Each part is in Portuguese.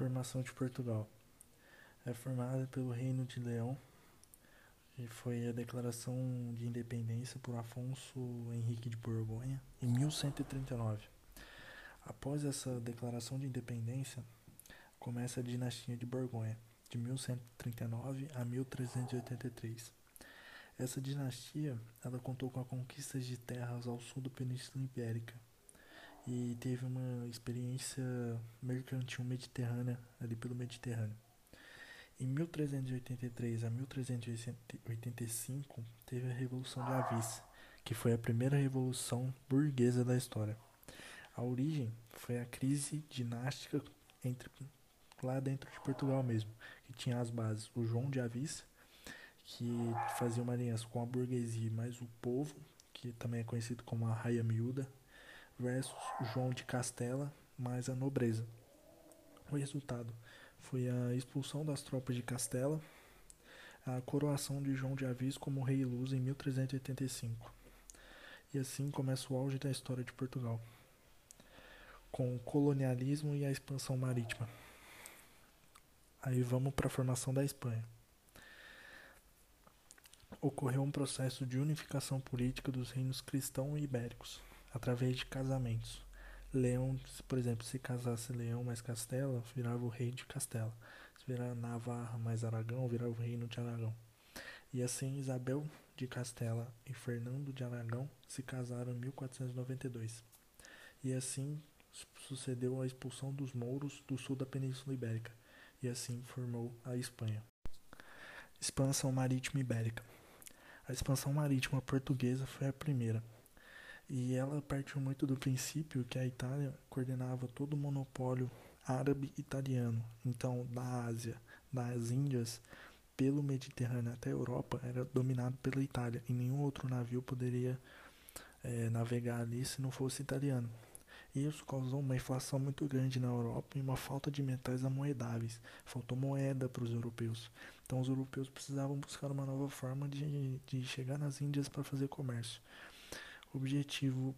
Formação de Portugal. É formada pelo Reino de Leão e foi a declaração de independência por Afonso Henrique de Borgonha em 1139. Após essa declaração de independência, começa a dinastia de Borgonha, de 1139 a 1383. Essa dinastia, ela contou com a conquista de terras ao sul da Península Ibérica e teve uma experiência mercantil mediterrânea ali pelo Mediterrâneo. Em 1383 a 1385 teve a Revolução de Avis, que foi a primeira revolução burguesa da história. A origem foi a crise dinástica entre lá dentro de Portugal mesmo, que tinha as bases o João de Avis, que fazia uma aliança com a burguesia mais o povo, que também é conhecido como a Raia Miúda, versus João de Castela mais a nobreza. O resultado foi a expulsão das tropas de Castela, a coroação de João de Avis como rei luz em 1385. E assim começa o auge da história de Portugal, com o colonialismo e a expansão marítima. Aí vamos para a formação da Espanha. Ocorreu um processo de unificação política dos reinos cristão e ibéricos, através de casamentos. Leão, por exemplo, se casasse Leão mais Castela, virava o rei de Castela. Se virar Navarra mais Aragão, virava o reino de Aragão. E assim Isabel de Castela e Fernando de Aragão se casaram em 1492. E assim sucedeu a expulsão dos mouros do sul da Península Ibérica, e assim formou a Espanha. Expansão marítima ibérica. A expansão marítima portuguesa foi a primeira, e ela partiu muito do princípio que a Itália coordenava todo o monopólio árabe italiano. Então, da Ásia, das Índias, pelo Mediterrâneo até a Europa, era dominado pela Itália. E nenhum outro navio poderia é, navegar ali se não fosse italiano. Isso causou uma inflação muito grande na Europa e uma falta de metais amoedáveis. Faltou moeda para os europeus. Então, os europeus precisavam buscar uma nova forma de, de chegar nas Índias para fazer comércio. Objetivo,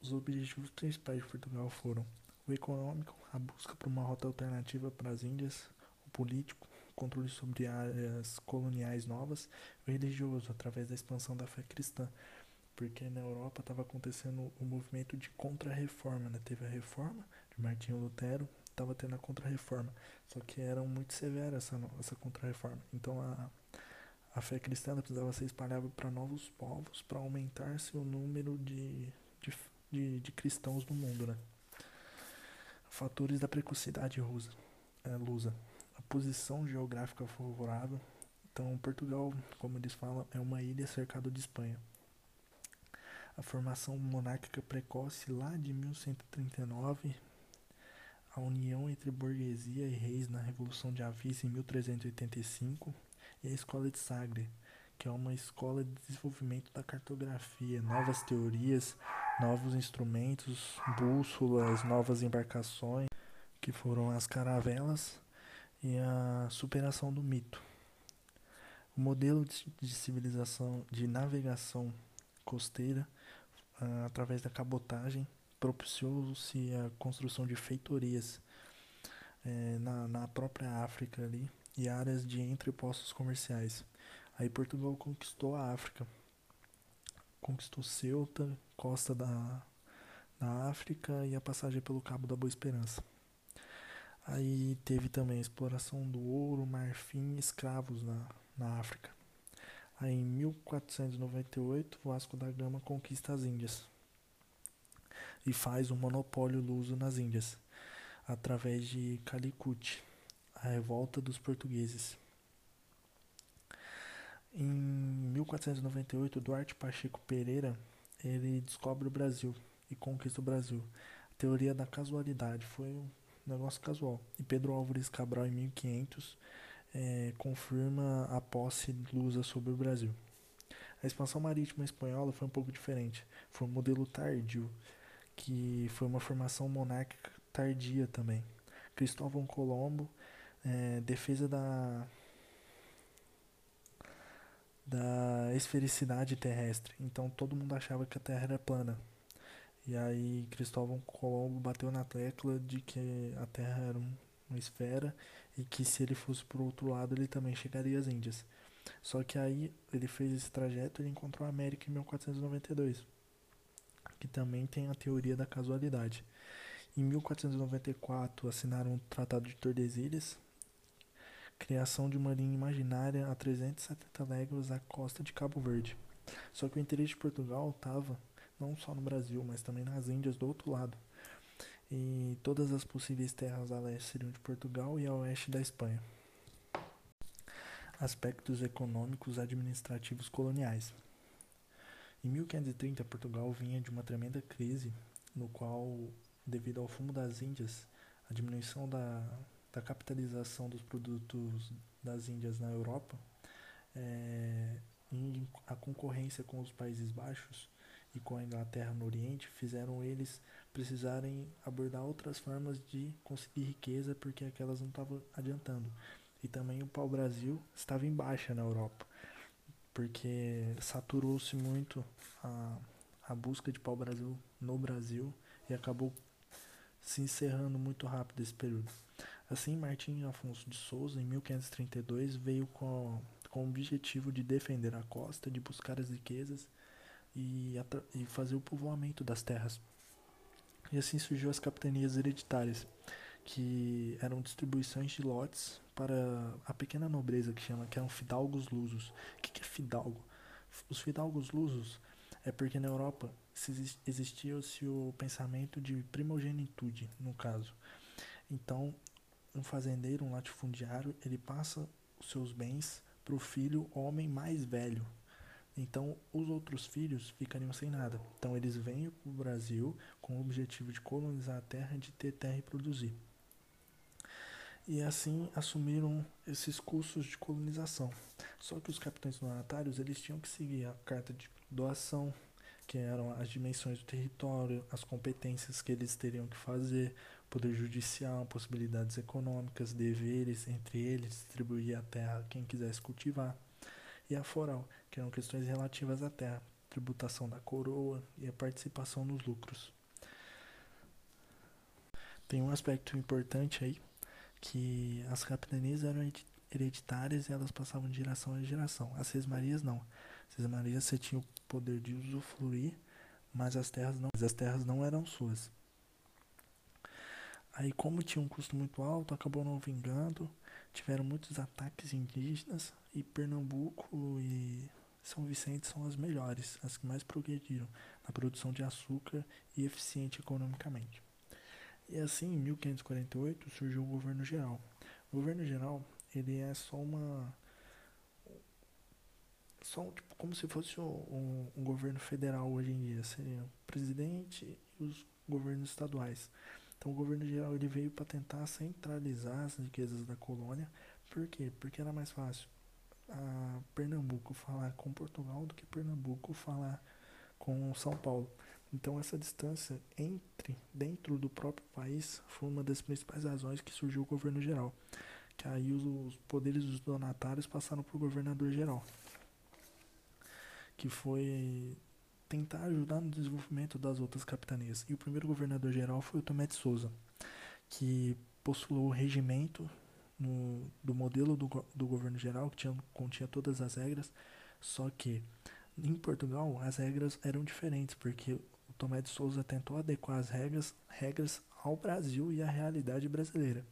os objetivos principais de Portugal foram o econômico, a busca por uma rota alternativa para as Índias, o político, o controle sobre áreas coloniais novas, o religioso, através da expansão da fé cristã, porque na Europa estava acontecendo o movimento de contra-reforma, né? Teve a reforma de Martinho Lutero, estava tendo a contra-reforma, só que era muito severa essa, essa contra-reforma. Então a a fé cristã precisava ser espalhada para novos povos para aumentar seu número de, de, de, de, cristãos no mundo. Né? Fatores da precocidade rusa, é, lusa. A posição geográfica favorável. Então, Portugal, como eles falam, é uma ilha cercada de Espanha. A formação monárquica precoce lá de 1139, a união entre burguesia e reis na Revolução de Avis em 1385 e a Escola de Sagre, que é uma escola de desenvolvimento da cartografia, novas teorias, novos instrumentos, bússolas, novas embarcações, que foram as caravelas e a superação do mito. O modelo de civilização de navegação costeira uh, através da cabotagem propiciou-se a construção de feitorias eh, na, na própria África ali e áreas de entrepostos comerciais. Aí Portugal conquistou a África, conquistou Ceuta, costa da, da África e a passagem pelo Cabo da Boa Esperança. Aí teve também a exploração do ouro, marfim e escravos na, na África. Aí em 1498, Vasco da Gama conquista as Índias e faz um monopólio luso nas Índias, através de Calicut a revolta dos portugueses. Em 1498, Duarte Pacheco Pereira ele descobre o Brasil e conquista o Brasil. A teoria da casualidade foi um negócio casual. E Pedro Álvares Cabral, em 1500, é, confirma a posse lusa sobre o Brasil. A expansão marítima espanhola foi um pouco diferente. Foi um modelo tardio, que foi uma formação monárquica tardia também. Cristóvão Colombo é, defesa da da esfericidade terrestre. Então todo mundo achava que a Terra era plana. E aí Cristóvão Colombo bateu na tecla de que a Terra era um, uma esfera, e que se ele fosse para o outro lado ele também chegaria às Índias. Só que aí ele fez esse trajeto e encontrou a América em 1492, que também tem a teoria da casualidade. Em 1494 assinaram o Tratado de Tordesilhas, criação de uma linha imaginária a 370 léguas à costa de Cabo Verde. Só que o interesse de Portugal estava não só no Brasil, mas também nas Índias do outro lado. E todas as possíveis terras a leste seriam de Portugal e a oeste da Espanha. Aspectos econômicos administrativos coloniais. Em 1530, Portugal vinha de uma tremenda crise, no qual, devido ao fumo das Índias, a diminuição da, da capitalização dos produtos das Índias na Europa, é, a concorrência com os Países Baixos e com a Inglaterra no Oriente fizeram eles precisarem abordar outras formas de conseguir riqueza porque aquelas não estavam adiantando. E também o pau-brasil estava em baixa na Europa, porque saturou-se muito a, a busca de pau-brasil no Brasil e acabou se encerrando muito rápido esse período. Assim, Martim Afonso de Souza, em 1532, veio com, com o objetivo de defender a costa, de buscar as riquezas e, e fazer o povoamento das terras. E assim surgiu as capitanias hereditárias, que eram distribuições de lotes para a pequena nobreza que chama, que eram fidalgos lusos. O que é fidalgo? Os fidalgos lusos é porque na Europa existia-se o pensamento de primogenitude, no caso. Então, um fazendeiro, um latifundiário, ele passa os seus bens para o filho homem mais velho, então, os outros filhos ficariam sem nada. Então, eles vêm para o Brasil com o objetivo de colonizar a terra, de ter terra e produzir. E assim assumiram esses cursos de colonização. Só que os capitães donatários eles tinham que seguir a carta de doação, que eram as dimensões do território, as competências que eles teriam que fazer, poder judicial, possibilidades econômicas, deveres entre eles, distribuir a terra a quem quisesse cultivar e a foral, que eram questões relativas à terra, tributação da coroa e a participação nos lucros. Tem um aspecto importante aí, que as capitanias eram hereditárias e elas passavam de geração em geração. As sesmarias não. As sesmarias você tinha o poder de usufruir, mas as terras não, as terras não eram suas. Aí como tinha um custo muito alto, acabou não vingando tiveram muitos ataques indígenas e Pernambuco e São Vicente são as melhores, as que mais progrediram na produção de açúcar e eficiente economicamente. E assim, em 1548 surgiu o governo geral. O governo geral, ele é só uma só tipo, como se fosse um, um governo federal hoje em dia, seria o presidente e os governos estaduais. Então o governo geral ele veio para tentar centralizar as riquezas da colônia. Por quê? Porque era mais fácil a Pernambuco falar com Portugal do que Pernambuco falar com São Paulo. Então essa distância entre dentro do próprio país foi uma das principais razões que surgiu o governo geral. Que aí os, poderes dos donatários passaram para o governador geral. Que foi tentar ajudar no desenvolvimento das outras capitanias. E o primeiro governador geral foi o Tomé de Souza, que postulou o regimento no, do modelo do, do governo geral, que tinha, continha todas as regras, só que em Portugal as regras eram diferentes, porque o Tomé de Souza tentou adequar as regras, regras ao Brasil e à realidade brasileira.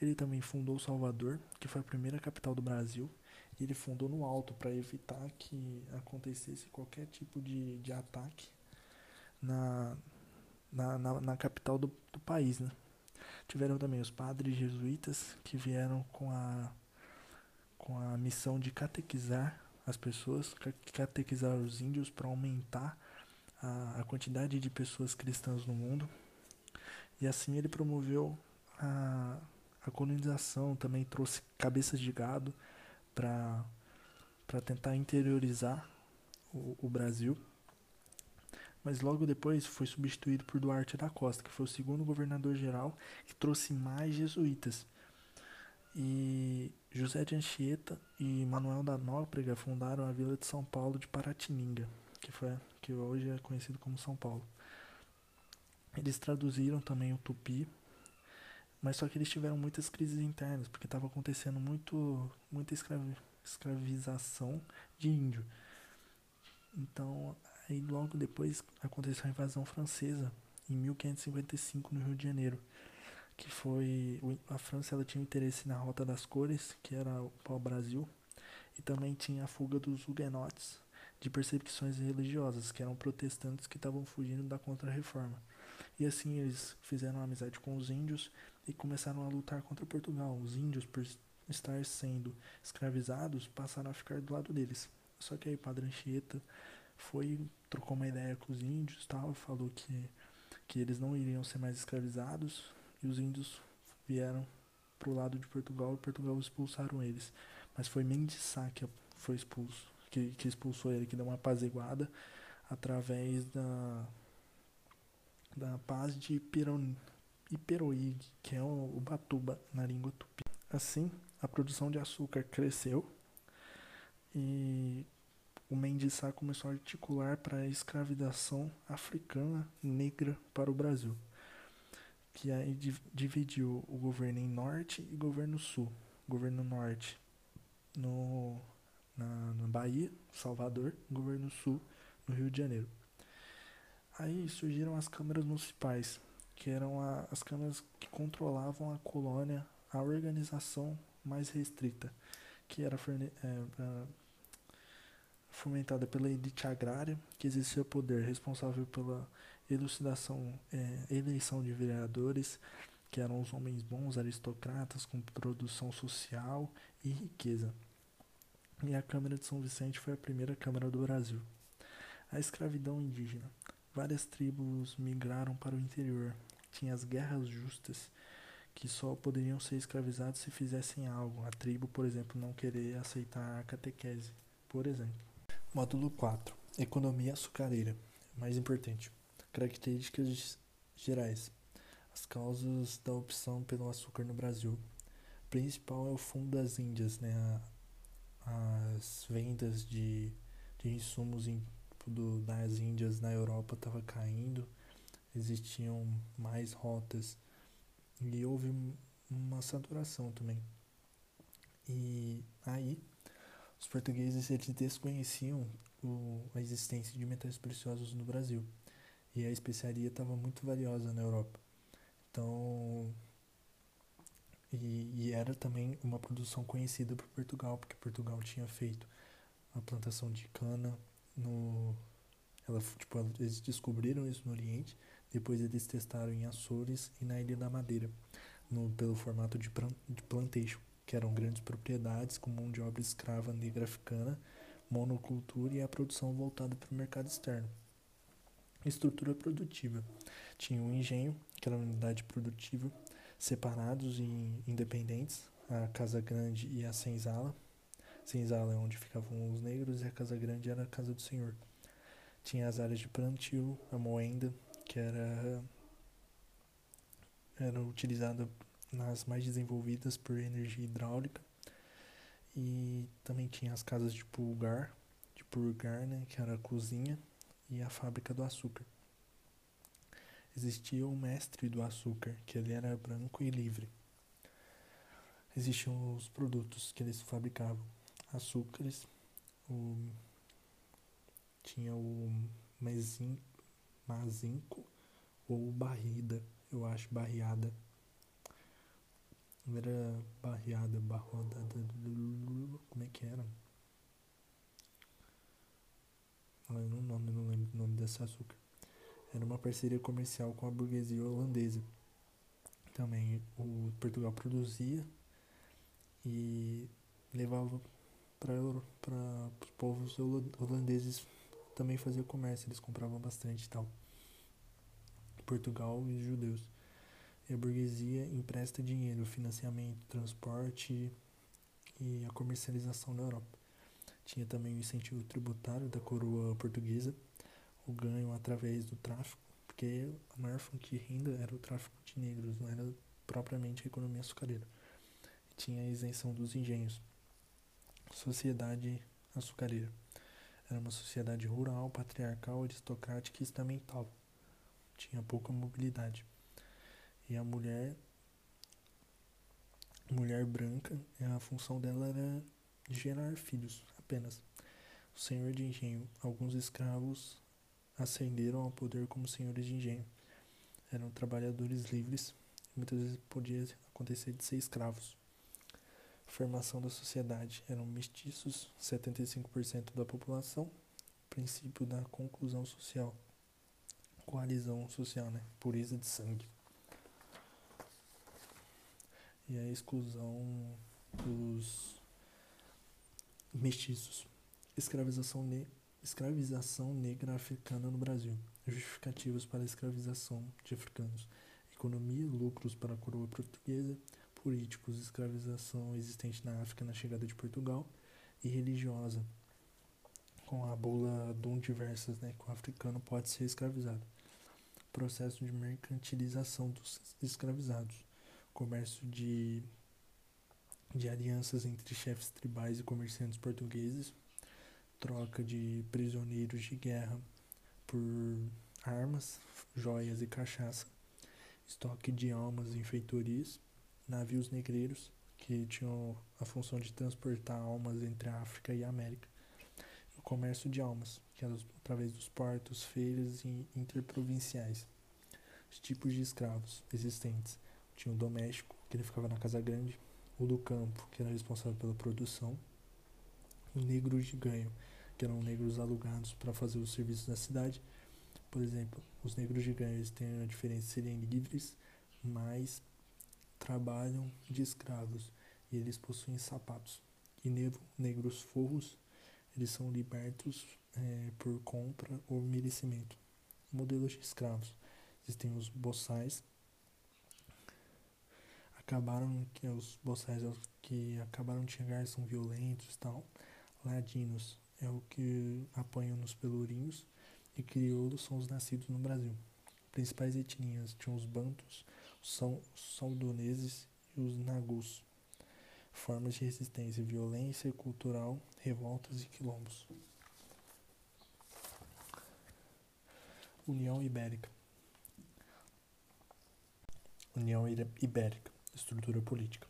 Ele também fundou Salvador, que foi a primeira capital do Brasil, e ele fundou no alto para evitar que acontecesse qualquer tipo de, de ataque na, na, na, na capital do, do país. Né? Tiveram também os padres jesuítas que vieram com a, com a missão de catequizar as pessoas, catequizar os índios para aumentar a, a quantidade de pessoas cristãs no mundo. E assim ele promoveu a, a colonização, também trouxe cabeças de gado para tentar interiorizar o, o Brasil. Mas logo depois foi substituído por Duarte da Costa, que foi o segundo governador-geral que trouxe mais jesuítas. E José de Anchieta e Manuel da Nóbrega fundaram a vila de São Paulo de Paratininga, que, foi, que hoje é conhecido como São Paulo. Eles traduziram também o tupi Mas só que eles tiveram muitas crises internas, porque estava acontecendo muito, muita escravi escravização de índio. Então, aí logo depois aconteceu a invasão francesa, em 1555, no Rio de Janeiro. Que foi. A França ela tinha interesse na Rota das Cores, que era o pau-brasil, e também tinha a fuga dos huguenotes de perseguições religiosas, que eram protestantes que estavam fugindo da Contra-Reforma. E assim eles fizeram amizade com os índios e começaram a lutar contra Portugal. Os índios, por estar sendo escravizados, passaram a ficar do lado deles. Só que aí Padre Anchieta foi, trocou uma ideia com os índios tal, falou que, que eles não iriam ser mais escravizados e os índios vieram pro lado de Portugal e Portugal expulsaram eles. Mas foi Mendes Sá que foi expulso, que, que expulsou ele, que deu uma apaziguada através da, da paz de Iperoig, que é o, Batuba na língua tupi. Assim, a produção de açúcar cresceu e o Mendes Sá começou a articular para a escravização africana negra para o Brasil, que aí dividiu o governo em norte e governo sul. Governo norte no, na, na Bahia, Salvador, Governo Sul, no Rio de Janeiro. Aí surgiram as câmaras municipais, que eram a, as câmaras que controlavam a colônia, a organização mais restrita, que era é, fomentada pela elite agrária, que exercia poder responsável pela elucidação, é, eleição de vereadores, que eram os homens bons, aristocratas, com produção social e riqueza e a Câmara de São Vicente foi a primeira Câmara do Brasil. A escravidão indígena. Várias tribos migraram para o interior. Tinha as guerras justas, que só poderiam ser escravizados se fizessem algo. A tribo, por exemplo, não querer aceitar a catequese, por exemplo. Módulo 4. Economia açucareira. Mais importante. Características gerais. As causas da opção pelo açúcar no Brasil. O principal é o fundo das Índias, né? as vendas de, de insumos em, do, das Índias na Europa estavam caindo, existiam mais rotas e houve uma saturação também. E aí os portugueses eles desconheciam o, a existência de metais preciosos no Brasil e a especiaria estava muito valiosa na Europa. Então e, e, era também uma produção conhecida por Portugal, porque Portugal tinha feito a plantação de cana no. Ela, tipo, eles descobriram isso no Oriente, depois eles testaram em Açores e na Ilha da Madeira, no, pelo formato de, de plantation, que eram grandes propriedades com mão de obra escrava negra africana, monocultura e a produção voltada para o mercado externo. Estrutura produtiva. Tinha um engenho, que era uma unidade produtiva, separados e independentes, a Casa Grande e a Senzala. Senzala é onde ficavam os negros e a Casa Grande era a Casa do Senhor. Tinha as áreas de plantio, a moenda, que era, era utilizada nas mais desenvolvidas por energia hidráulica. E também tinha as casas de pulgar, de purgar, né, que era a cozinha, e a fábrica do açúcar existia o mestre do açúcar, que ele era branco e livre. Existiam os produtos que eles fabricavam, açúcares, o, tinha o mesin, mazinco ou barrida, eu acho, barriada. Era barriada, barroda, como é que era? Não, eu não, não lembro o nome desse açúcar era uma parceria comercial com a burguesia holandesa. Também o Portugal produzia e levava para os povos holandeses também fazia comércio, eles compravam bastante e tal. Portugal e judeus. E a burguesia empresta dinheiro, financiamento, transporte e a comercialização na Europa. Tinha também o incentivo tributário da coroa portuguesa o ganho através do tráfico, porque a maior fonte de renda era o tráfico de negros, não era propriamente a economia açucareira. Tinha a isenção dos engenhos. Sociedade açucareira. Era uma sociedade rural, patriarcal, aristocrática e estamental. Tinha pouca mobilidade. E a mulher mulher branca, a função dela era gerar filhos apenas. O senhor de engenho, alguns escravos ascenderam ao poder como senhores de engenho. Eram trabalhadores livres, muitas vezes podia acontecer de ser escravos. Formação da sociedade eram mestiços, 75% da população. Princípio da conclusão social, coalizão social, né? Pureza de sangue. E a exclusão dos mestiços. Escravização, ne escravização negra africana no Brasil. Justificativos para a escravização de africanos. Economia, lucros para a coroa portuguesa. Políticos, escravização existente na África na chegada de Portugal. E religiosa, com a bula Dum diversas, né, que o africano pode ser escravizado. Processo de mercantilização dos escravizados. Comércio de de alianças entre chefes tribais e comerciantes portugueses, troca de prisioneiros de guerra por armas, joias e cachaça, estoque de almas em feitorias, navios negreiros que tinham a função de transportar almas entre a África e a América, o comércio de almas, que era através dos portos, feiras e interprovinciais. Os tipos de escravos existentes. Tinha o doméstico, que ele ficava na casa grande, o do campo, que era responsável pela produção, o negro de ganho, que eram negros alugados para fazer os serviços da cidade. Por exemplo, os negros de ganho eles têm a diferença de serem livres, mas trabalham de escravos e eles possuem sapatos. E negros forros, eles são libertos é, por compra ou merecimento. Modelos de escravos. Existem os boçais, acabaram que os boçais que acabaram de chegar são violentos e tal. Ladinos é o que apanham nos pelourinhos e crioulos são os nascidos no Brasil. Principais etnias tinham os bantos, os saudoneses e os nagus. Formas de resistência, violência cultural, revoltas e quilombos. União Ibérica. União Ibérica estrutura política.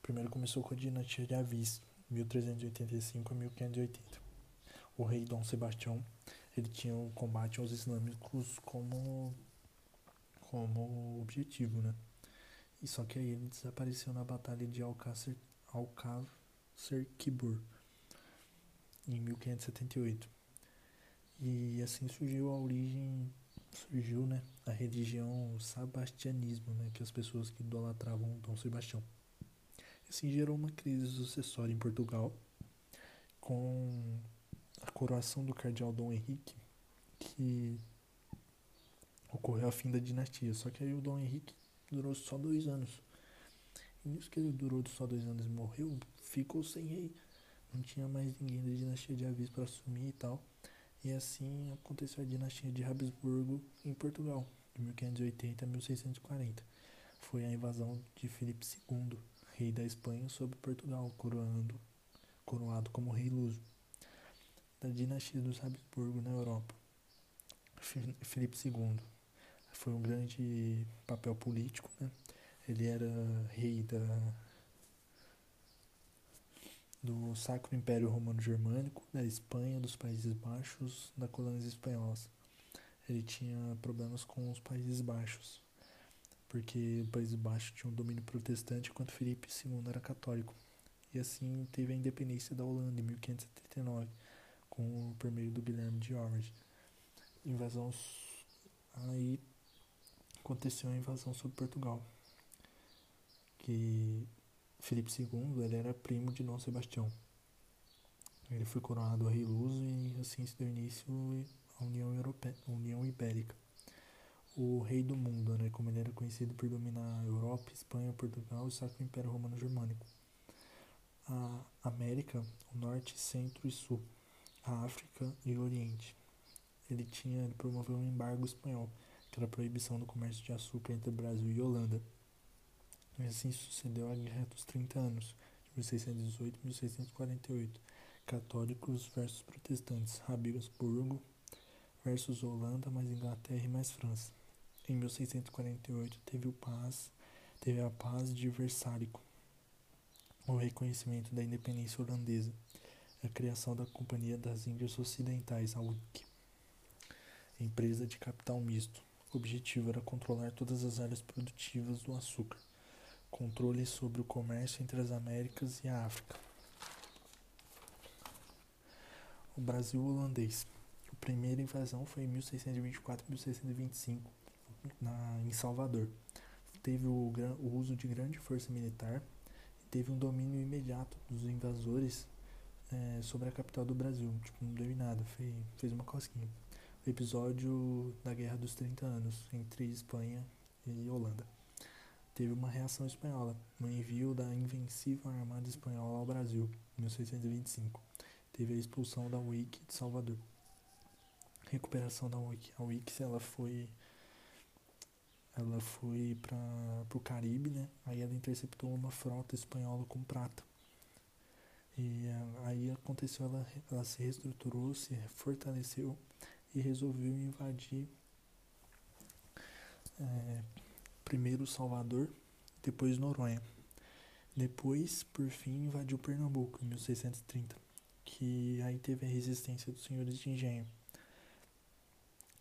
Primeiro começou com a dinastia de Avis, 1385 a 1580. O rei Dom Sebastião ele tinha o combate aos islâmicos como como objetivo, né? E só que aí ele desapareceu na batalha de Alcácer, Alcácer Quibur em 1578. E assim surgiu a origem surgiu né, a religião sabastianismo, né, que as pessoas que idolatravam Dom Sebastião. Assim gerou uma crise sucessória em Portugal, com a coroação do cardeal Dom Henrique, que ocorreu a fim da dinastia. Só que aí o Dom Henrique durou só dois anos. E nisso que ele durou só dois anos e morreu, ficou sem rei. Não tinha mais ninguém da dinastia de Avis para assumir e tal. E assim aconteceu a dinastia de Habsburgo em Portugal, de 1580 a 1640. Foi a invasão de Filipe II, rei da Espanha, sobre Portugal, coroando, coroado como rei luso. Da dinastia dos Habsburgo na Europa. Filipe II foi um grande papel político, né? Ele era rei da do Sacro Império Romano Germânico, da Espanha, dos Países Baixos, da colônia espanhola. Ele tinha problemas com os Países Baixos, porque o Países Baixos tinha um domínio protestante enquanto Felipe II era católico. E assim teve a independência da Holanda em 1579, com por meio do Guilherme de Orange. Invasão aí aconteceu a invasão sobre Portugal, que Felipe II ele era primo de Dom Sebastião. Ele foi coroado rei luso e assim se deu início à União, Europeia, União Ibérica. O rei do mundo, né, como ele era conhecido por dominar a Europa, Espanha, Portugal e o Sacro Império Romano Germânico. A América, o Norte, Centro e Sul. A África e o Oriente. Ele tinha, ele promoveu um embargo espanhol, era a proibição do comércio de açúcar entre Brasil e Holanda e assim sucedeu a Guerra dos 30 Anos, de 1618 e 1648, católicos versus protestantes, Habsburgo versus Holanda, mais Inglaterra e mais França. Em 1648 teve, paz, teve a Paz de Versálico, o reconhecimento da independência holandesa, a criação da Companhia das Índias Ocidentais, a UIC, empresa de capital misto. O objetivo era controlar todas as áreas produtivas do açúcar, controle sobre o comércio entre as Américas e a África. O Brasil holandês. A primeira invasão foi em 1624 e 1625, na, em Salvador. Teve o, o uso de grande força militar e teve um domínio imediato dos invasores é, sobre a capital do Brasil. Tipo, não deu em nada, fez, fez uma cosquinha. Episódio da Guerra dos 30 Anos entre Espanha e Holanda. Teve uma reação espanhola no envio da invencível Armada Espanhola ao Brasil, em 1625. Teve a expulsão da Wiki de Salvador. Recuperação da Wiki. A Wiki ela foi ela foi para o Caribe, né? Aí ela interceptou uma frota espanhola com prata. E aí aconteceu, ela, ela se reestruturou, se fortaleceu e resolveu invadir é, primeiro Salvador, depois Noronha. Depois, por fim, invadiu Pernambuco em 1630, que aí teve a resistência dos senhores de engenho.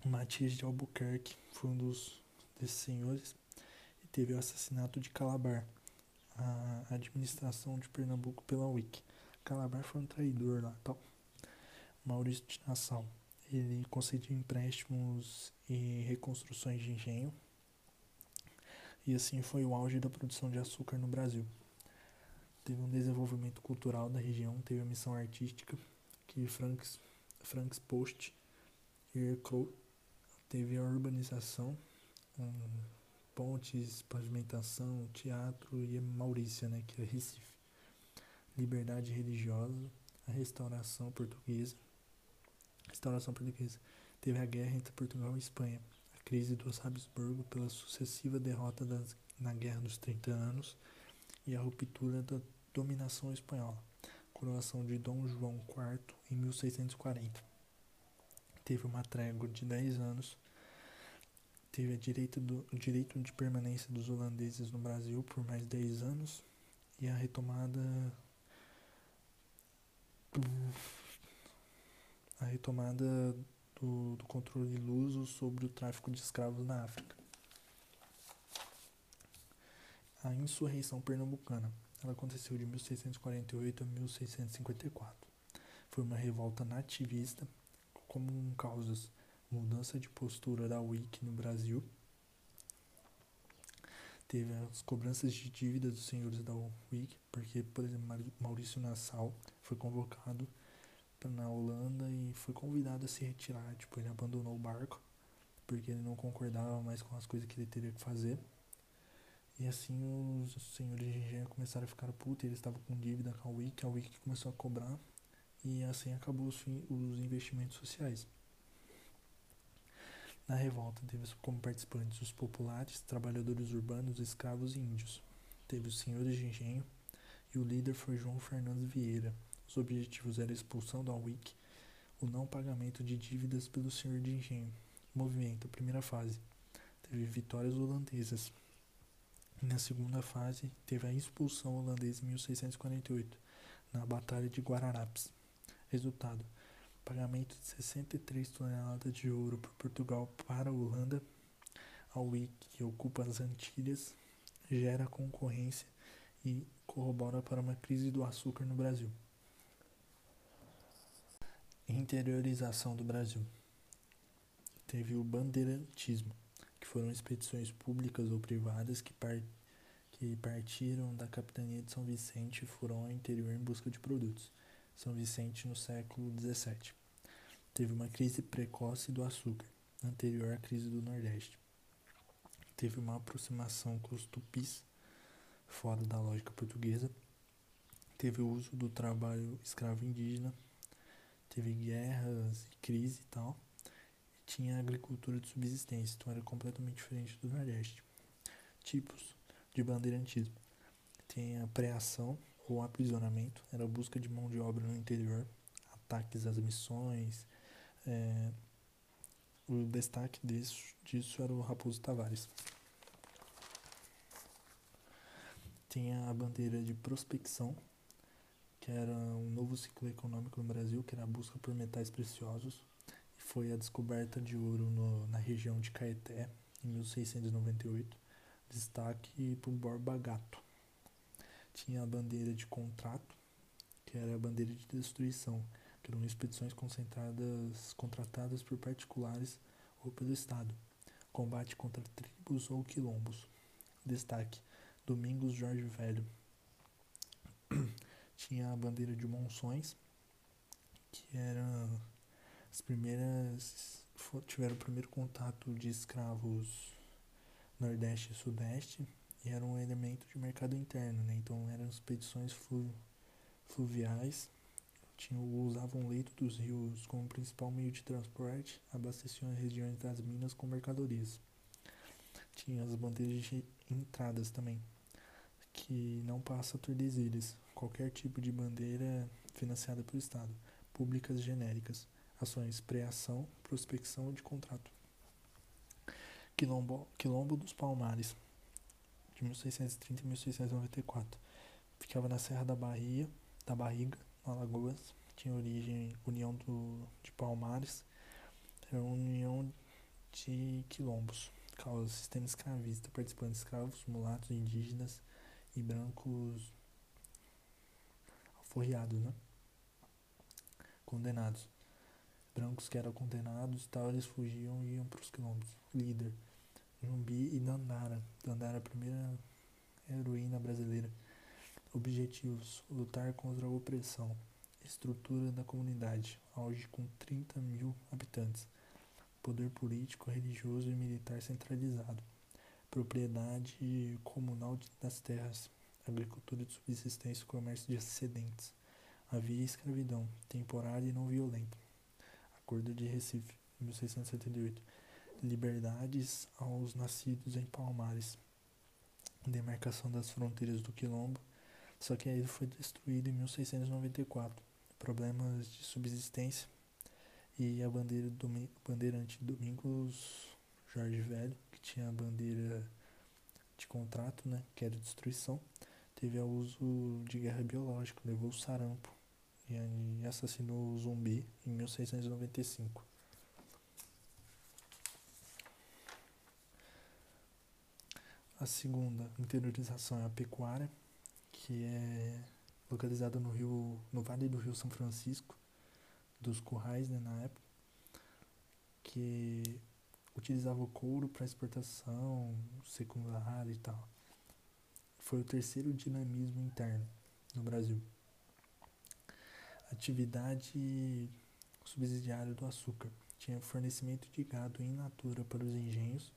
Matias de Albuquerque foi um dos desses senhores e teve o assassinato de Calabar, a administração de Pernambuco pela Wiki. Calabar foi um traidor lá, tal. Maurício de Nassau. Ele concedeu empréstimos e reconstruções de engenho. E assim foi o auge da produção de açúcar no Brasil. Teve um desenvolvimento cultural da região, teve a missão artística que Franks, Franks Post Crow teve a urbanização, um, pontes, pavimentação, teatro e Maurícia, né, que é Recife liberdade religiosa, a restauração portuguesa. Restauração portuguesa. Teve a guerra entre Portugal e Espanha, a crise dos Habsburgo pela sucessiva derrota das, na Guerra dos 30 Anos e a ruptura da dominação espanhola, coroação de Dom João IV em 1640. Teve uma trégua de 10 anos teve a direito do, o direito de permanência dos holandeses no Brasil por mais 10 anos e a retomada a retomada do, do controle luso sobre o tráfico de escravos na África. A insurreição pernambucana. Ela aconteceu de 1648 a 1654. Foi uma revolta nativista com causas mudança de postura da WIC no Brasil. Teve as cobranças de dívida dos senhores da WIC, porque, por exemplo, Maurício Nassau foi convocado na Holanda e foi convidado a se retirar. Tipo, ele abandonou o barco porque ele não concordava mais com as coisas que ele teria que fazer. E assim os senhores de engenho começaram a ficar putos, eles estavam com dívida com a Wiki, a Wiki começou a cobrar e assim acabou os, os investimentos sociais. Na revolta teve como participantes os populares, trabalhadores urbanos, escravos e índios. Teve os senhores de engenho e o líder foi João Fernando Vieira, os objetivos eram a expulsão da WIC, o não pagamento de dívidas pelo senhor de engenho. Movimento, primeira fase, teve vitórias holandesas. Na segunda fase, teve a expulsão holandesa em 1648, na Batalha de Guararapes. Resultado: pagamento de 63 toneladas de ouro por Portugal para a Holanda. A WIC, que ocupa as Antilhas, gera concorrência e corrobora para uma crise do açúcar no Brasil. Interiorização do Brasil. Teve o bandeirantismo, que foram expedições públicas ou privadas que, par que partiram da capitania de São Vicente e foram ao interior em busca de produtos. São Vicente no século XVII. Teve uma crise precoce do açúcar, anterior à crise do Nordeste. Teve uma aproximação com os tupis, fora da lógica portuguesa. Teve o uso do trabalho escravo indígena teve guerras e crise e tal. E tinha agricultura de subsistência, então era completamente diferente do Nordeste. Tipos de bandeirantismo. Tem a preação ou aprisionamento, era a busca de mão de obra no interior, ataques às missões. É, o destaque disso, disso era o Raposo Tavares. Tinha a bandeira de prospecção, que era um novo ciclo econômico no Brasil, que era a busca por metais preciosos. E foi a descoberta de ouro no, na região de Caeté, em 1698. Destaque por Borba Gato. Tinha a bandeira de contrato, que era a bandeira de destruição, que eram expedições concentradas, contratadas por particulares ou pelo Estado. Combate contra tribos ou quilombos. Destaque: Domingos Jorge Velho. Tinha a bandeira de Monções, que era as primeiras. tiveram o primeiro contato de escravos Nordeste e Sudeste e era um elemento de mercado interno, né? Então eram expedições flu, fluviais, tinham, usavam o leito dos rios como principal meio de transporte, abasteciam as regiões das minas com mercadorias. Tinha as bandeiras de entradas também, que não passa Tordesilhas, qualquer tipo de bandeira financiada pelo Estado, públicas genéricas, ações pré-ação, prospecção de contrato. Quilombo, Quilombo dos Palmares, de 1630 a 1694. Ficava na Serra da Bahia, da Barriga, no Alagoas. Tinha origem União do, de Palmares. Era uma união de quilombos. Causa sistema escravista, participando de escravos, mulatos, indígenas e brancos alforriados, né? Condenados. Brancos que eram condenados tal, eles fugiam e iam para os quilombos. Líder. Zumbi e Dandara. Dandara, a primeira heroína brasileira. Objetivos: lutar contra a opressão. Estrutura da comunidade: auge com 30 mil habitantes. Poder político, religioso e militar centralizado. Propriedade comunal das terras. Agricultura de subsistência e comércio de excedentes. Havia escravidão, temporária e não violenta. Acordo de Recife, 1678 liberdades aos nascidos em Palmares, demarcação das fronteiras do Quilombo, só que aí foi destruído em 1694. Problemas de subsistência e a bandeira do bandeirante Domingos Jorge Velho, que tinha a bandeira de contrato, né, que era destruição, teve o uso de guerra biológica, levou o sarampo e assassinou o zumbi em 1695. A segunda interiorização é a pecuária, que é localizada no rio, no vale do Rio São Francisco, dos currais, né, na época, que utilizava o couro para exportação secundária e tal. Foi o terceiro dinamismo interno no Brasil. Atividade subsidiária do açúcar. Tinha fornecimento de gado in natura para os engenhos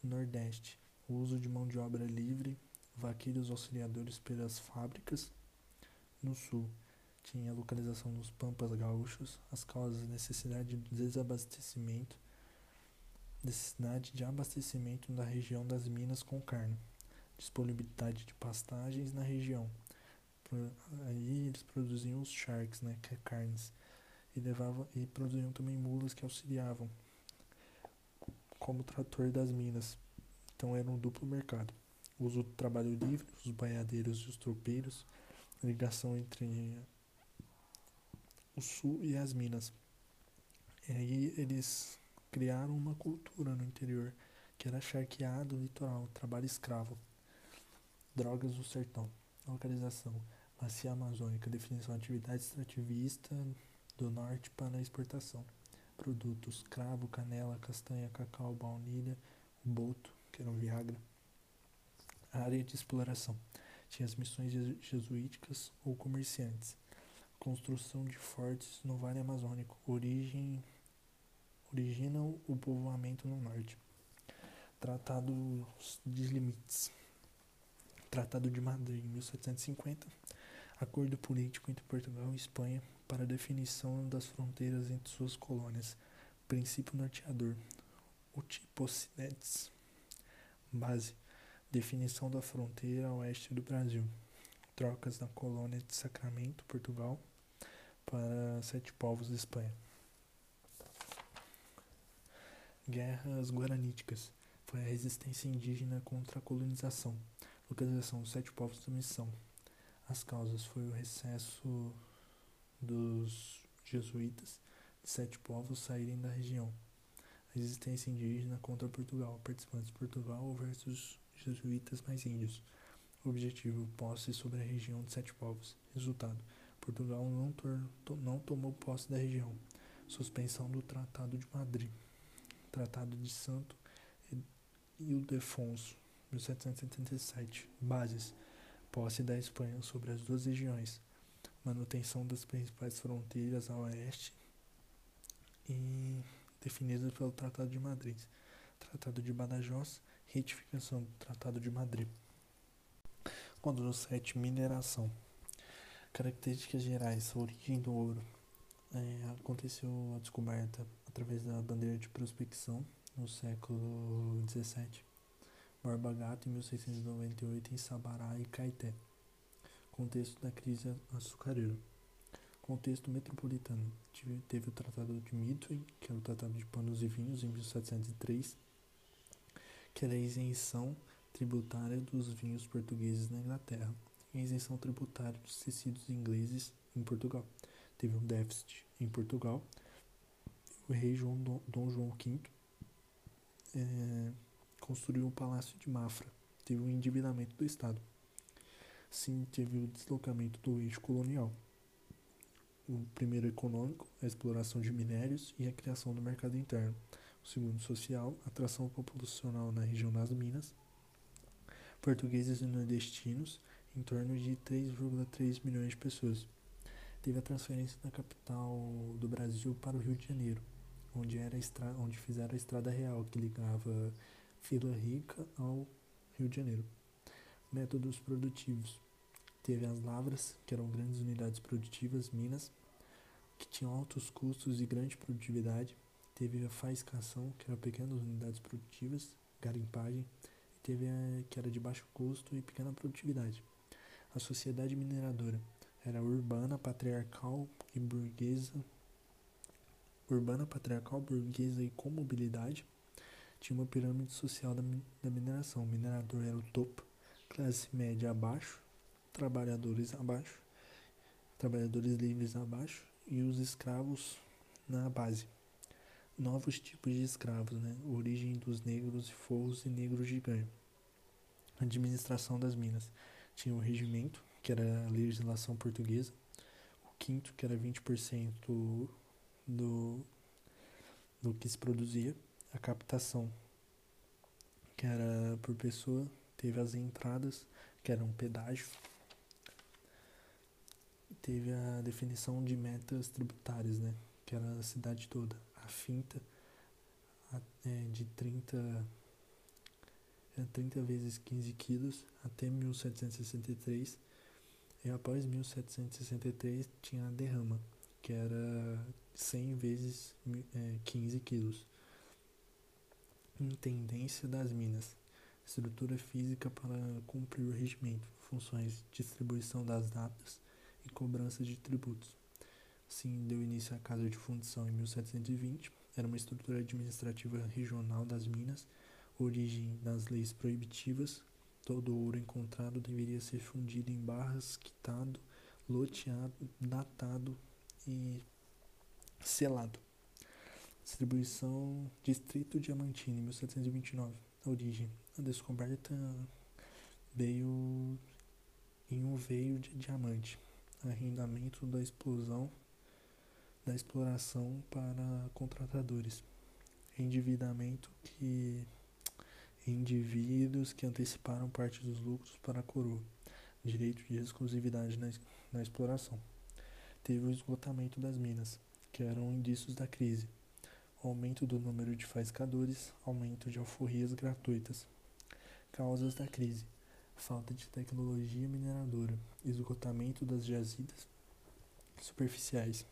no Nordeste o uso de mão de obra livre, vaqueiros auxiliadores pelas fábricas. No sul, tinha localização nos pampas gaúchos, as causas necessidade de desabastecimento, necessidade de abastecimento na região das minas com carne, disponibilidade de pastagens na região. Aí eles produziam os sharks, né, que é carnes, e levavam e produziam também mulas que auxiliavam como trator das minas. Então era um duplo mercado. O uso do trabalho livre, os baiadeiros e os tropeiros, ligação entre o sul e as minas. E aí eles criaram uma cultura no interior que era charqueado litoral, trabalho escravo, drogas do sertão, localização, bacia amazônica, definição atividade extrativista do norte para exportação, produtos, cravo, canela, castanha, cacau, baunilha, boto, que era o Viagra. Área de exploração tinha as missões jesuíticas ou comerciantes. Construção de fortes no Vale Amazônico. Origem origina o povoamento no norte. Tratado de limites. Tratado de Madrid, 1750. Acordo político entre Portugal e Espanha para definição das fronteiras entre suas colônias. Princípio norteador. O tipo. Base: definição da fronteira oeste do Brasil. Trocas na colônia de Sacramento, Portugal, para Sete Povos de Espanha. Guerras Guaraníticas foi a resistência indígena contra a colonização. Localização dos sete povos da missão. As causas foi o recesso dos jesuítas de sete povos saírem da região. A existência indígena contra Portugal. Participantes de Portugal versus jesuítas mais índios. Objetivo: posse sobre a região de sete povos. Resultado: Portugal não, não tomou posse da região. Suspensão do Tratado de Madrid. Tratado de Santo Ildefonso, 1777. Bases: posse da Espanha sobre as duas regiões. Manutenção das principais fronteiras a oeste e definidas pelo Tratado de Madrid. Tratado de Badajoz, retificação do Tratado de Madrid. Módulo 7 Mineração Características gerais Origem do ouro é, Aconteceu a descoberta através da bandeira de prospecção no século XVII Borba Gato em 1698 em Sabará e Caeté Contexto da crise açucareira Contexto metropolitano Teve o Tratado de Midway, que era o Tratado de Panos e Vinhos em 1703 que era a isenção tributária dos vinhos portugueses na Inglaterra e a isenção tributária dos tecidos ingleses em Portugal. Teve um déficit em Portugal. O rei João Dom, Dom João V é, construiu o Palácio de Mafra. Teve um endividamento do Estado. Sim, teve o deslocamento do eixo colonial. O primeiro econômico, a exploração de minérios e a criação do mercado interno. O segundo social, atração populacional na região das Minas portugueses e nordestinos, em torno de 3,3 milhões de pessoas. Teve a transferência da capital do Brasil para o Rio de Janeiro, onde, era onde fizeram a estrada real que ligava Vila Rica ao Rio de Janeiro. Métodos produtivos. Teve as lavras, que eram grandes unidades produtivas, minas, que tinham altos custos e grande produtividade. Teve a faiscação, que eram pequenas unidades produtivas, garimpagem, teve a, que era de baixo custo e pequena produtividade. A sociedade mineradora era urbana, patriarcal e burguesa. Urbana, patriarcal, burguesa e com mobilidade. Tinha uma pirâmide social da, da mineração. O minerador era o topo, classe média abaixo, trabalhadores abaixo, trabalhadores livres abaixo e os escravos na base novos tipos de escravos, né? Origem dos negros e forros e negros de ganho. Administração das minas. Tinha o regimento, que era a legislação portuguesa. O quinto, que era 20% do, do que se produzia. A captação, que era por pessoa. Teve as entradas, que era um pedágio. Teve a definição de metas tributárias, né? Que era a cidade toda finta é, de 30, 30 é, vezes 15 quilos até 1763 e após 1763 tinha a derrama que era 100 vezes é, 15 quilos intendência das minas estrutura física para cumprir o regimento funções distribuição das datas e cobrança de tributos Assim deu início à Casa de Fundição em 1720. Era uma estrutura administrativa regional das Minas, origem das leis proibitivas. Todo ouro encontrado deveria ser fundido em barras, quitado, loteado, datado e selado. Distribuição Distrito Diamantino, em 1729. A origem. A descoberta veio em um veio de diamante. Arrendamento da explosão da exploração para contratadores, endividamento que indivíduos que anteciparam parte dos lucros para a coroa, direito de exclusividade na, na exploração. Teve o esgotamento das minas, que eram indícios da crise, aumento do número de faiscadores, aumento de alforrias gratuitas. Causas da crise: falta de tecnologia mineradora, esgotamento das jazidas superficiais.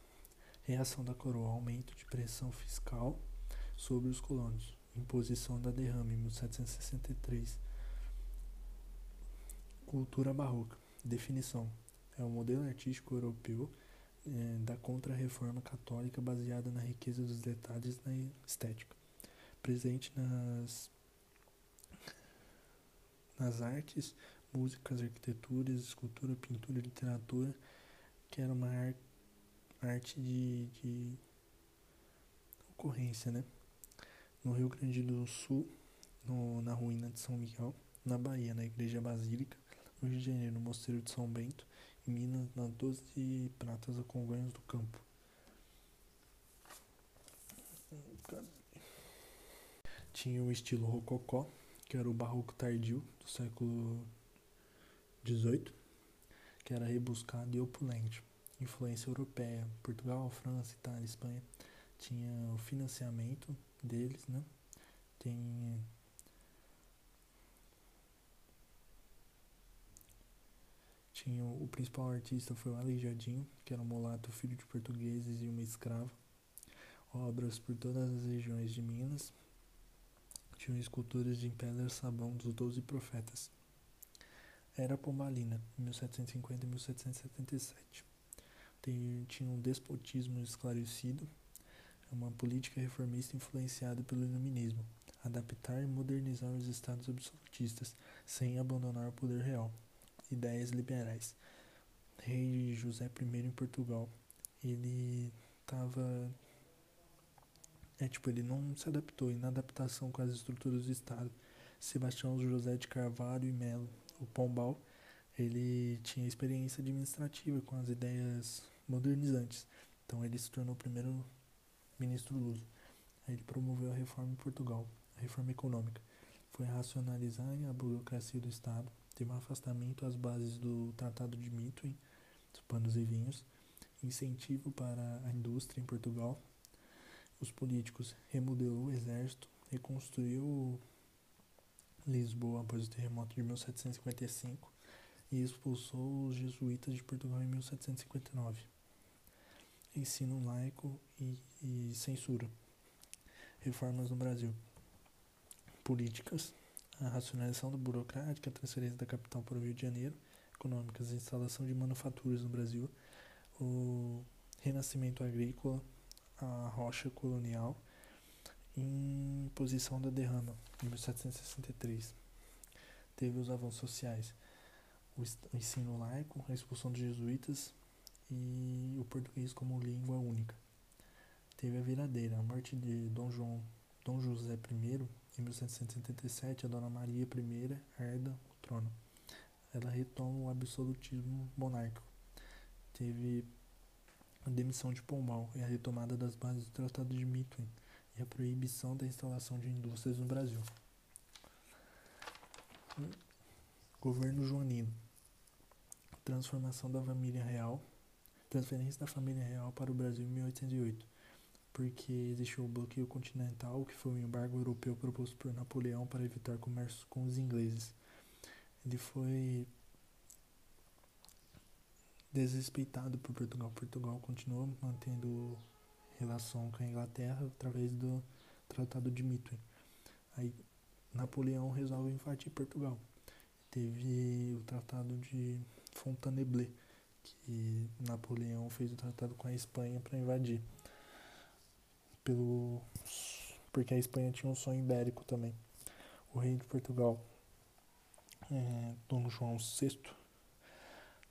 Reação da coroa, aumento de pressão fiscal sobre os colonos, imposição da derrame, 1763. Cultura barroca, definição: é um modelo artístico europeu é, da contra-reforma católica baseada na riqueza dos detalhes na estética, presente nas nas artes, músicas, arquiteturas, escultura, pintura, literatura, que era uma ar arte de, de ocorrência, né? No Rio Grande do Sul, no, na ruína de São Miguel, na Bahia, na Igreja Basílica, no Rio de Janeiro, no Mosteiro de São Bento, Minas, na Doze Pratas a Congonhas do Campo. Tinha o estilo rococó, que era o barroco tardio do século XVIII, que era rebuscado e opulente. Influência europeia, Portugal, França, Itália, Espanha. Tinha o financiamento deles, né? Tem tinha o principal artista foi o Aleijadinho, que era um mulato filho de portugueses e uma escrava. Obras por todas as regiões de Minas, tinham esculturas de pedra sabão dos Doze Profetas. Era Pombalina, 1750 e 1777. Tem, tinha um despotismo esclarecido, uma política reformista influenciada pelo iluminismo, adaptar e modernizar os estados absolutistas, sem abandonar o poder real. Ideias liberais. Rei José I em Portugal, ele estava é tipo, ele não se adaptou. E na adaptação com as estruturas do Estado, Sebastião José de Carvalho e Melo, o Pombal, ele tinha experiência administrativa com as ideias modernizantes. Então ele se tornou o primeiro ministro Luso. Ele promoveu a reforma em Portugal, a reforma econômica. Foi racionalizar a burocracia do Estado, teve um afastamento às bases do Tratado de Mitwin, dos panos e vinhos, incentivo para a indústria em Portugal, os políticos remodelou o exército, reconstruiu Lisboa após o terremoto de 1755 e expulsou os jesuítas de Portugal em 1759. Ensino laico e, e censura. Reformas no Brasil. Políticas. A racionalização da burocrática, a transferência da capital para o Rio de Janeiro. Econômicas. A instalação de manufaturas no Brasil. O renascimento agrícola a rocha colonial em posição da derrama, em 1763. Teve os avanços sociais, o ensino laico, a expulsão dos jesuítas e o português como língua única. Teve a viradeira, a morte de Dom João, Dom José I, em 1777, a Dona Maria I herda o trono. Ela retoma o absolutismo monárquico. Teve a demissão de Pombal e a retomada das bases do Tratado de Mitwin e a proibição da instalação de indústrias no Brasil. Governo Joanino. Transformação da família real. Transferência da família real para o Brasil em 1808, porque existiu o bloqueio continental, que foi o embargo europeu proposto por Napoleão para evitar comércio com os ingleses. Ele foi desrespeitado por Portugal. Portugal continua mantendo relação com a Inglaterra através do Tratado de Mitwin. Aí Napoleão resolve invadir Portugal. Teve o Tratado de Fontainebleau, que Napoleão fez o tratado com a Espanha para invadir. Pelo porque a Espanha tinha um sonho ibérico também. O rei de Portugal, é, Dom João VI,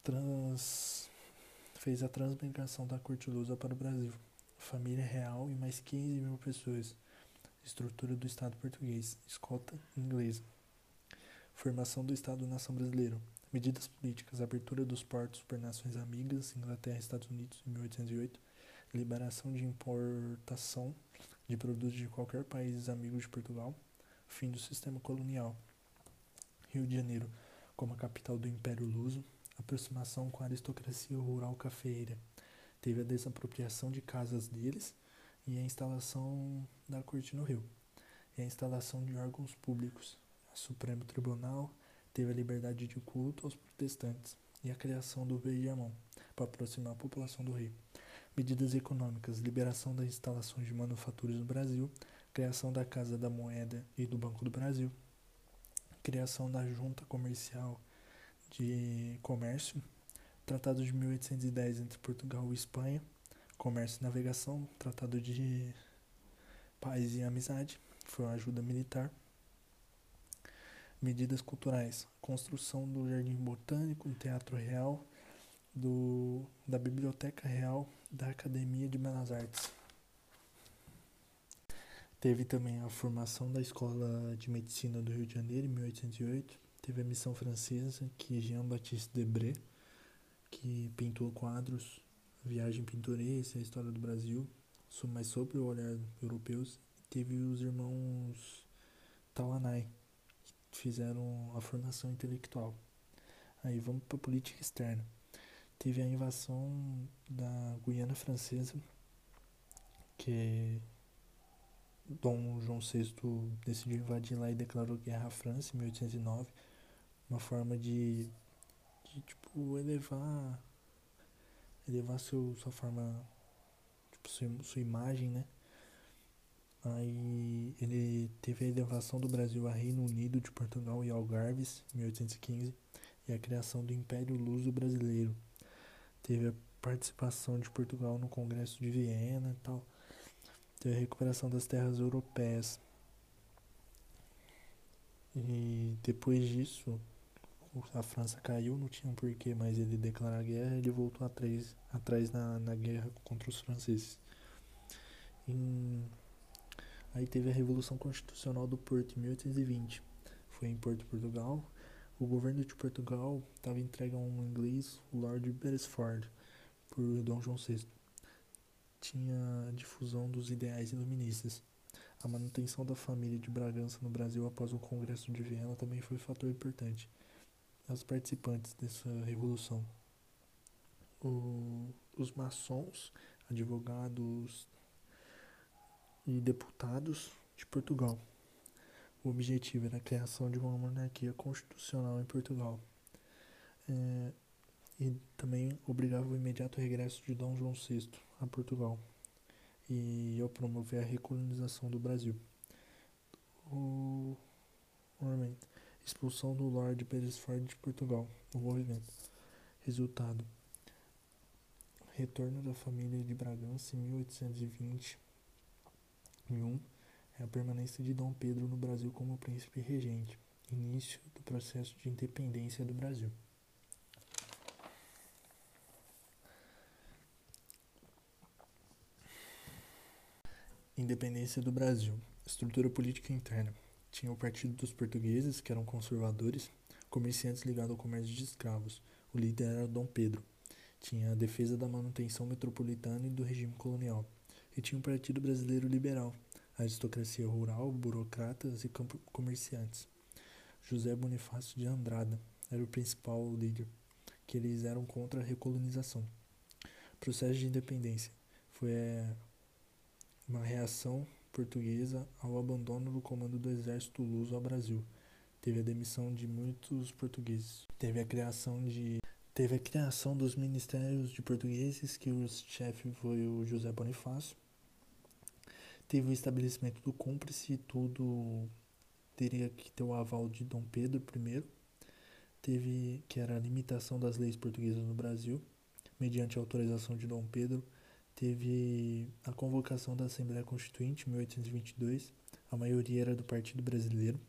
trans, fez a transmigração da corte lusa para o Brasil. Família real e mais 15 mil pessoas. Estrutura do Estado português. Escolta inglesa. Formação do Estado-nação brasileiro. Medidas políticas. Abertura dos portos por nações amigas, Inglaterra e Estados Unidos, em 1808. Liberação de importação de produtos de qualquer país amigo de Portugal. Fim do sistema colonial. Rio de Janeiro como a capital do Império Luso aproximação com a aristocracia rural cafeira. Teve a desapropriação de casas deles e a instalação da corte no Rio. E a instalação de órgãos públicos. O Supremo Tribunal teve a liberdade de culto aos protestantes e a criação do Viamão para aproximar a população do Rio. Medidas econômicas, liberação das instalações de manufaturas no Brasil, criação da Casa da Moeda e do Banco do Brasil, criação da Junta Comercial de Comércio, Tratado de 1810 entre Portugal e Espanha, Comércio e Navegação, Tratado de Paz e Amizade, foi uma ajuda militar. Medidas culturais: construção do Jardim Botânico, do Teatro Real, do, da Biblioteca Real, da Academia de Belas Artes. Teve também a formação da Escola de Medicina do Rio de Janeiro, em 1808. Teve a missão francesa, que Jean-Baptiste Debré, que pintou quadros, Viagem Pintoresca, a História do Brasil, mas sobre o olhar europeus. Teve os irmãos Tawanai, que fizeram a formação intelectual. Aí vamos para a política externa. Teve a invasão da Guiana Francesa, que Dom João VI decidiu invadir lá e declarou guerra à França em 1809, uma forma de, de tipo elevar elevar seu, sua forma tipo sua, sua imagem, né? Aí ele teve a elevação do Brasil a Reino Unido de Portugal e Algarves em 1815 e a criação do Império Luso Brasileiro. Teve a participação de Portugal no Congresso de Viena e tal teve a recuperação das terras europeias. E depois disso, a França caiu, não tinha um porquê mais ele declarar guerra, ele voltou atrás, atrás na, na guerra contra os franceses. Aí teve a Revolução Constitucional do Porto em 1820. Foi em Porto, Portugal. O governo de Portugal estava entregue a um inglês, o Lord Beresford, por Dom João VI tinha a difusão dos ideais iluministas. A manutenção da família de Bragança no Brasil após o Congresso de Viena também foi um fator importante. Os participantes dessa revolução, o, os maçons, advogados e deputados de Portugal. O objetivo era a criação de uma monarquia constitucional em Portugal. É, e também obrigava o imediato regresso de Dom João VI a Portugal e ao promover a recolonização do Brasil. O movimento. Expulsão do Lord Beresford de Portugal. O movimento. Resultado. Retorno da família de Bragança em 1821 é a permanência de Dom Pedro no Brasil como príncipe regente. Início do processo de independência do Brasil. Independência do Brasil. Estrutura política interna. Tinha o Partido dos Portugueses, que eram conservadores, comerciantes ligados ao comércio de escravos. O líder era Dom Pedro. Tinha a defesa da manutenção metropolitana e do regime colonial. E tinha o Partido Brasileiro Liberal, aristocracia rural, burocratas e comerciantes. José Bonifácio de Andrada era o principal líder, que eles eram contra a recolonização. Processo de independência. Foi é, uma reação portuguesa ao abandono do comando do exército luso ao Brasil. Teve a demissão de muitos portugueses. Teve a criação de teve a criação dos ministérios de portugueses, que o chefe foi o José Bonifácio. Teve o estabelecimento do cúmplice tudo teria que ter o aval de Dom Pedro I. Teve que era a limitação das leis portuguesas no Brasil, mediante autorização de Dom Pedro. Teve a convocação da Assembleia Constituinte em 1822, a maioria era do Partido Brasileiro,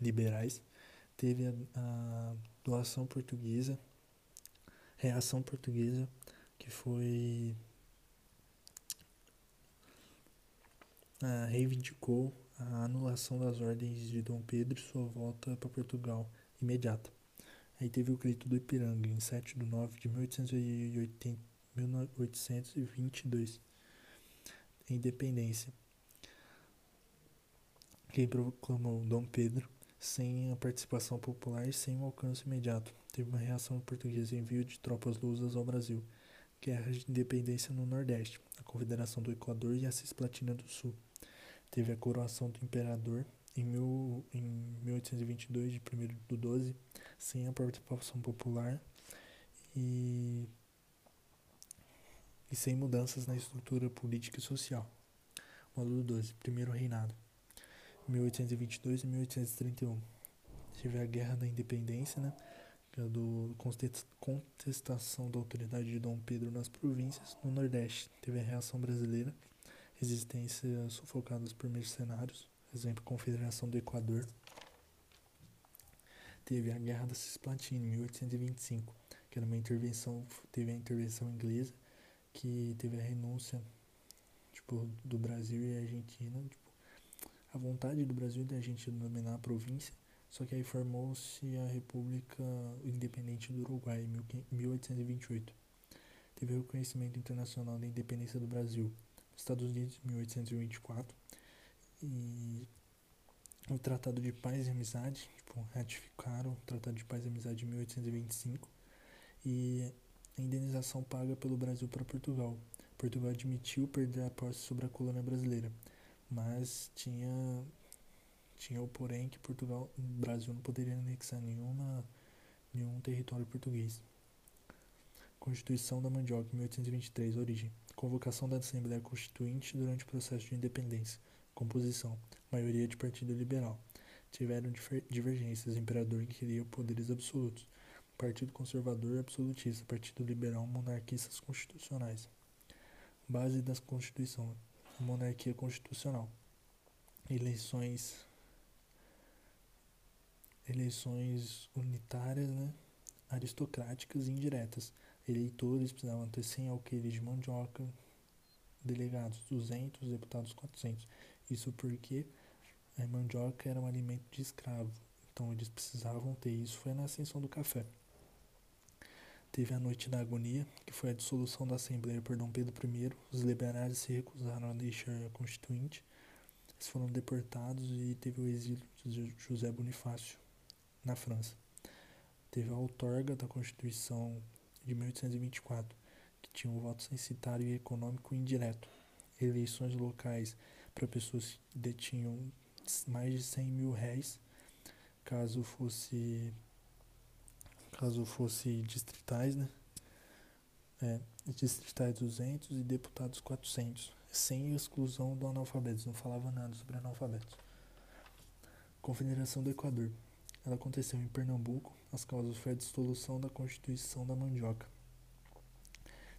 liberais, teve a, a doação portuguesa, reação portuguesa, que foi reivindicou a anulação das ordens de Dom Pedro e sua volta para Portugal imediata. Aí teve o grito do Ipiranga, em 7 de 9 de 1880 1822. Independência. Quem proclamou Dom Pedro sem a participação popular e sem um alcance imediato. Teve uma reação portuguesa envio de tropas lusas ao Brasil. Guerra de independência no Nordeste, a Confederação do Equador e a Cisplatina do Sul. Teve a coroação do imperador em, mil, em 1822, de 1 do 12, sem a participação popular. E e sem mudanças na estrutura política e social. Módulo 12. Primeiro Reinado. 1822 e 1831. Tive a Guerra da Independência, né? Que é do contestação da autoridade de Dom Pedro nas províncias. No Nordeste, teve a Reação Brasileira, resistência sufocadas por mercenários, exemplo, Confederação do Equador. Teve a Guerra da Cisplatina, em 1825, que era uma intervenção, teve a intervenção inglesa, que teve a renúncia tipo, do Brasil e Argentina, tipo, a vontade do Brasil e da Argentina dominar a província, só que aí formou-se a República Independente do Uruguai em 1828. Teve o reconhecimento internacional da independência do Brasil Estados Unidos em 1824 e o Tratado de Paz e Amizade, tipo, ratificaram o Tratado de Paz e Amizade em 1825 e a indenização paga pelo Brasil para Portugal. Portugal admitiu perder a posse sobre a colônia brasileira, mas tinha tinha o porém que Portugal, o Brasil não poderia anexar nenhuma, nenhum território português. Constituição da Mandioca, 1823, origem. Convocação da Assembleia Constituinte durante o processo de independência. Composição. Maioria de Partido Liberal. Tiveram divergências. Imperador que queria poderes absolutos. Partido Conservador Absolutista. Partido Liberal Monarquistas Constitucionais. Base da Constituição. Monarquia Constitucional. Eleições eleições unitárias, né, aristocráticas e indiretas. Eleitores precisavam ter 100 alqueires de mandioca, delegados 200, deputados 400. Isso porque a mandioca era um alimento de escravo, então eles precisavam ter isso. Foi na ascensão do café. Teve a Noite da Agonia, que foi a dissolução da Assembleia por Dom Pedro I. Os liberais se recusaram a deixar a Constituinte. Eles foram deportados e teve o exílio de José Bonifácio na França. Teve a outorga da Constituição de 1824, que tinha um voto censitário e econômico indireto. Eleições locais para pessoas que detinham mais de 100 mil réis, caso fosse caso fosse distritais, né? É, distritais 200 e deputados 400, sem exclusão do analfabeto, não falava nada sobre analfabetos. Confederação do Equador. Ela aconteceu em Pernambuco. As causas foi a dissolução da Constituição da Mandioca.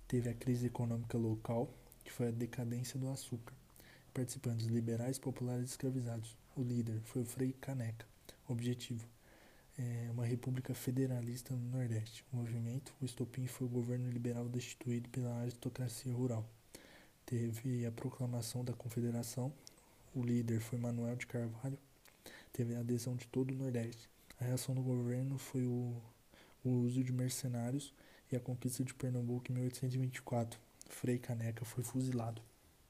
Teve a crise econômica local, que foi a decadência do açúcar. Participantes liberais, populares e escravizados. O líder foi o Frei Caneca. Objetivo: é uma república federalista no Nordeste. O movimento, o estopim, foi o governo liberal destituído pela aristocracia rural. Teve a proclamação da Confederação. O líder foi Manuel de Carvalho. Teve a adesão de todo o Nordeste. A reação do governo foi o, o uso de mercenários e a conquista de Pernambuco em 1824. Frei Caneca foi fuzilado.